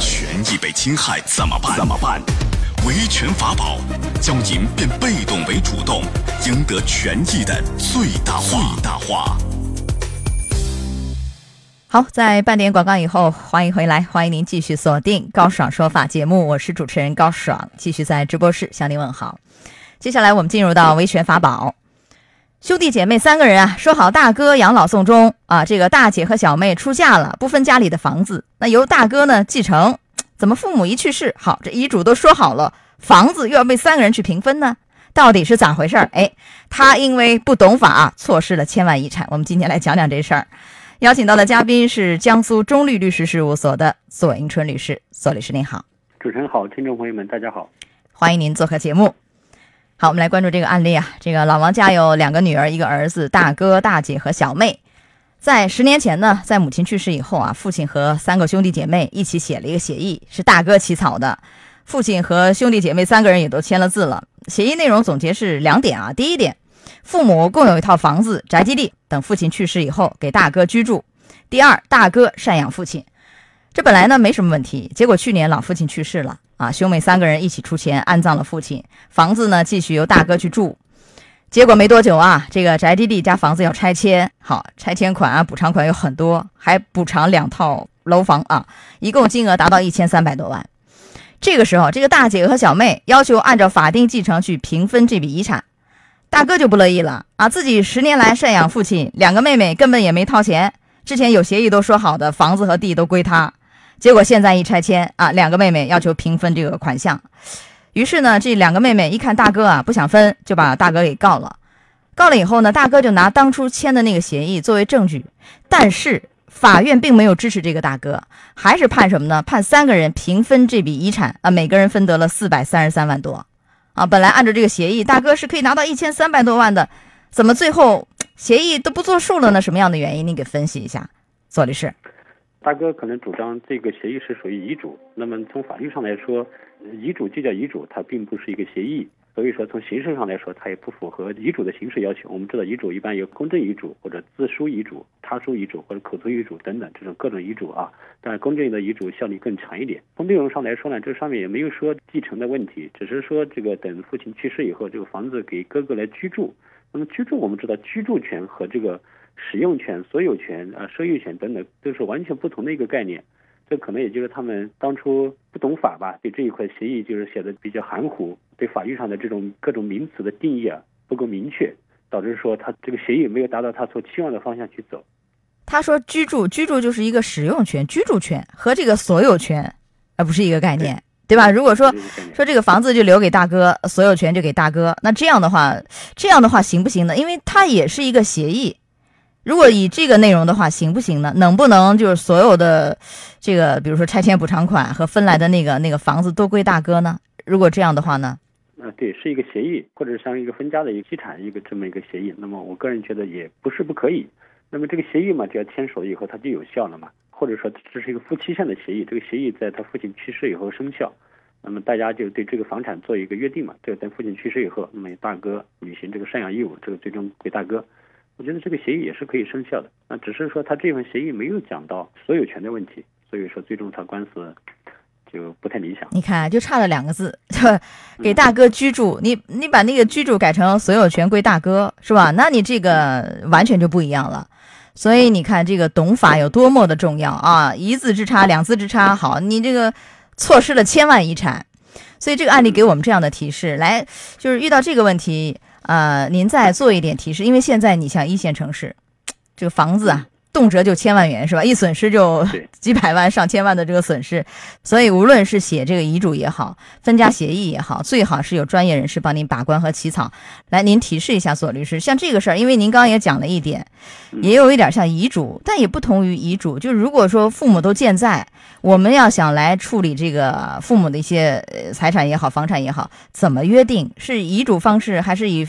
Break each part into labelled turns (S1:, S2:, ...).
S1: 权益被侵害怎么办？怎么办？维权法宝，教您变被动为主动，赢得权益的最大化。最大化。
S2: 好，在半点广告以后，欢迎回来，欢迎您继续锁定高爽说法节目，我是主持人高爽，继续在直播室向您问好。接下来我们进入到维权法宝。兄弟姐妹三个人啊，说好大哥养老送终啊，这个大姐和小妹出嫁了，不分家里的房子，那由大哥呢继承。怎么父母一去世，好这遗嘱都说好了，房子又要被三个人去平分呢？到底是咋回事儿？哎，他因为不懂法，错失了千万遗产。我们今天来讲讲这事儿。邀请到的嘉宾是江苏中律律师事务所的左迎春律师，左律师您好。
S3: 主持人好，听众朋友们大家好，
S2: 欢迎您做客节目。好，我们来关注这个案例啊。这个老王家有两个女儿，一个儿子，大哥、大姐和小妹。在十年前呢，在母亲去世以后啊，父亲和三个兄弟姐妹一起写了一个协议，是大哥起草的。父亲和兄弟姐妹三个人也都签了字了。协议内容总结是两点啊。第一点，父母共有一套房子、宅基地，等父亲去世以后给大哥居住。第二，大哥赡养父亲。这本来呢没什么问题，结果去年老父亲去世了。啊，兄妹三个人一起出钱安葬了父亲，房子呢继续由大哥去住。结果没多久啊，这个宅基地加房子要拆迁，好，拆迁款啊、补偿款有很多，还补偿两套楼房啊，一共金额达到一千三百多万。这个时候，这个大姐和小妹要求按照法定继承去平分这笔遗产，大哥就不乐意了啊，自己十年来赡养父亲，两个妹妹根本也没掏钱，之前有协议都说好的，房子和地都归他。结果现在一拆迁啊，两个妹妹要求平分这个款项，于是呢，这两个妹妹一看大哥啊不想分，就把大哥给告了。告了以后呢，大哥就拿当初签的那个协议作为证据，但是法院并没有支持这个大哥，还是判什么呢？判三个人平分这笔遗产啊，每个人分得了四百三十三万多啊。本来按照这个协议，大哥是可以拿到一千三百多万的，怎么最后协议都不作数了呢？什么样的原因？你给分析一下，左律师。
S3: 大哥可能主张这个协议是属于遗嘱，那么从法律上来说，遗嘱就叫遗嘱，它并不是一个协议，所以说从形式上来说，它也不符合遗嘱的形式要求。我们知道遗嘱一般有公证遗嘱或者自书遗嘱、他书遗嘱或者口头遗嘱等等这种各种遗嘱啊，但公证的遗嘱效力更强一点。从内容上来说呢，这上面也没有说继承的问题，只是说这个等父亲去世以后，这个房子给哥哥来居住。那么居住，我们知道居住权和这个。使用权、所有权啊、收益权等等，都是完全不同的一个概念。这可能也就是他们当初不懂法吧，对这一块协议就是写的比较含糊，对法律上的这种各种名词的定义啊不够明确，导致说他这个协议没有达到他所期望的方向去走。
S2: 他说居住，居住就是一个使用权、居住权和这个所有权，而不是一个概念，对吧？如果说说这个房子就留给大哥，所有权就给大哥，那这样的话，这样的话行不行呢？因为它也是一个协议。如果以这个内容的话，行不行呢？能不能就是所有的这个，比如说拆迁补偿款和分来的那个那个房子都归大哥呢？如果这样的话呢？
S3: 啊，对，是一个协议，或者像一个分家的一个遗产一个这么一个协议。那么我个人觉得也不是不可以。那么这个协议嘛，只要签署了以后，它就有效了嘛。或者说这是一个夫妻间的协议，这个协议在他父亲去世以后生效。那么大家就对这个房产做一个约定嘛，这个等父亲去世以后，那么大哥履行这个赡养义务，这个最终归大哥。我觉得这个协议也是可以生效的，那只是说他这份协议没有讲到所有权的问题，所以说最终他官司就不太理想。
S2: 你看，就差了两个字，给大哥居住，你你把那个居住改成所有权归大哥，是吧？那你这个完全就不一样了。所以你看，这个懂法有多么的重要啊！一字之差，两字之差，好，你这个错失了千万遗产。所以这个案例给我们这样的提示，来就是遇到这个问题。呃，您再做一点提示，因为现在你像一线城市，这个房子啊。动辄就千万元是吧？一损失就 几百万、上千万的这个损失，所以无论是写这个遗嘱也好，分家协议也好，最好是有专业人士帮您把关和起草。来，您提示一下左律师，像这个事儿，因为您刚刚也讲了一点，也有一点像遗嘱，但也不同于遗嘱。就如果说父母都健在，我们要想来处理这个父母的一些财产也好、房产也好，怎么约定？是遗嘱方式，还是以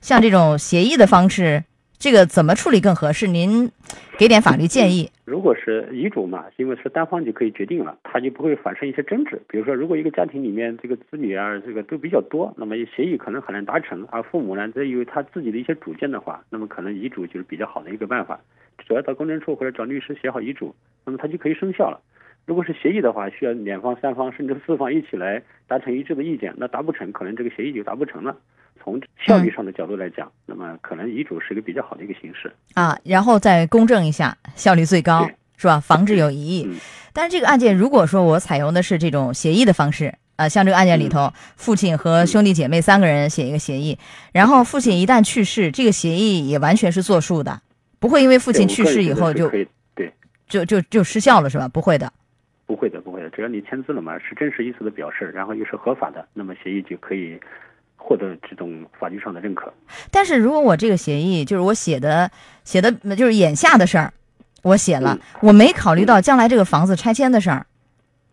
S2: 像这种协议的方式？这个怎么处理更合适？您给点法律建议。
S3: 如果是遗嘱嘛，因为是单方就可以决定了，它就不会产生一些争执。比如说，如果一个家庭里面这个子女啊，这个都比较多，那么协议可能很难达成，而父母呢，则有他自己的一些主见的话，那么可能遗嘱就是比较好的一个办法。只要到公证处或者找律师写好遗嘱，那么他就可以生效了。如果是协议的话，需要两方、三方甚至四方一起来达成一致的意见，那达不成，可能这个协议就达不成了。从效率上的角度来讲，那么可能遗嘱是一个比较好的一个形式
S2: 啊，然后再公证一下，效率最高，是吧？防止有疑义。但是这个案件，如果说我采用的是这种协议的方式，啊，像这个案件里头，父亲和兄弟姐妹三个人写一个协议，然后父亲一旦去世，这个协议也完全是作数的，不会因为父亲去世以后就
S3: 对，
S2: 就就就失效了，是吧？不会的，
S3: 不会的，不会的，只要你签字了嘛，是真实意思的表示，然后又是合法的，那么协议就可以。获得这种法律上的认可，
S2: 但是如果我这个协议就是我写的写的，就是眼下的事儿，我写了，我没考虑到将来这个房子拆迁的事儿，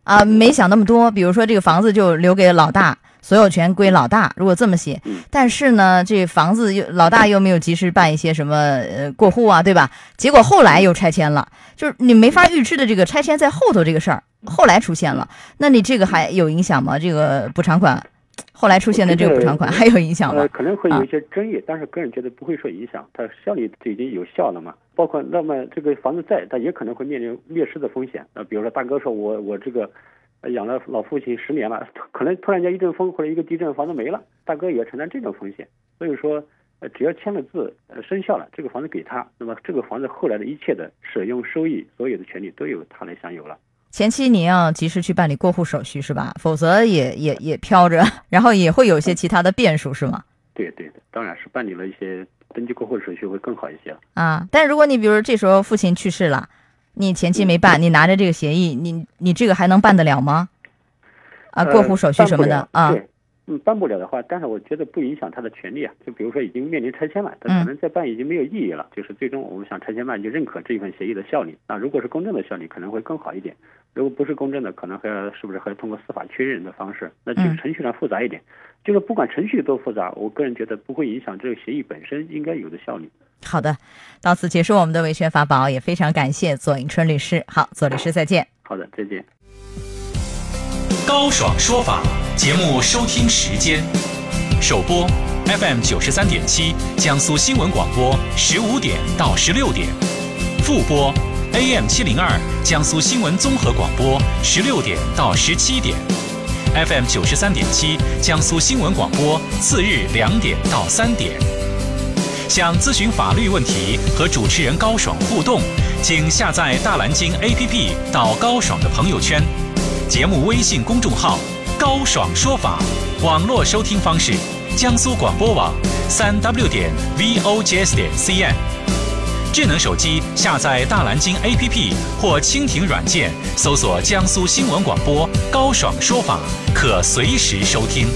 S2: 啊，没想那么多。比如说这个房子就留给老大，所有权归老大。如果这么写，但是呢，这房子又老大又没有及时办一些什么呃过户啊，对吧？结果后来又拆迁了，就是你没法预知的这个拆迁在后头这个事儿，后来出现了，那你这个还有影响吗？这个补偿款？后来出现的这个补偿款还有影响吗？
S3: 呃，可能会有一些争议，但是个人觉得不会受影响，它效力就已经有效了嘛。包括那么这个房子在，它也可能会面临灭失的风险。呃，比如说大哥说我我这个养了老父亲十年了，可能突然间一阵风或者一个地震，房子没了，大哥也承担这种风险。所以说，呃，只要签了字，呃，生效了，这个房子给他，那么这个房子后来的一切的使用收益，所有的权利都由他来享有了。
S2: 前期你要及时去办理过户手续是吧？否则也也也飘着，然后也会有一些其他的变数是吗？
S3: 对对的，当然是办理了一些登记过户手续会更好一些
S2: 啊。但如果你比如这时候父亲去世了，你前期没办，你拿着这个协议，你你这个还能办得了吗？啊，过户手续什么的啊？
S3: 嗯，办不了的话，但是我觉得不影响他的权利啊。就比如说已经面临拆迁了，他可能再办已经没有意义了。就是最终我们想拆迁办就认可这一份协议的效力。那如果是公证的效力，可能会更好一点。如果不是公证的，可能还要是不是还要通过司法确认的方式？那这个程序上复杂一点。就是不管程序多复杂，我个人觉得不会影响这个协议本身应该有的效力。
S2: 好的，到此结束我们的维权法宝，也非常感谢左迎春律师。好，左律师再见。
S3: 好的，再见。
S1: 高爽说法节目收听时间。首播 FM 九十三点七，江苏新闻广播，十五点到十六点；复播 AM 七零二，江苏新闻综合广播，十六点到十七点；FM 九十三点七，江苏新闻广播，次日两点到三点。想咨询法律问题和主持人高爽互动，请下载大蓝鲸 APP 到高爽的朋友圈，节目微信公众号。高爽说法，网络收听方式：江苏广播网，三 w 点 vojs 点 cn。智能手机下载大蓝鲸 APP 或蜻蜓软件，搜索江苏新闻广播高爽说法，可随时收听。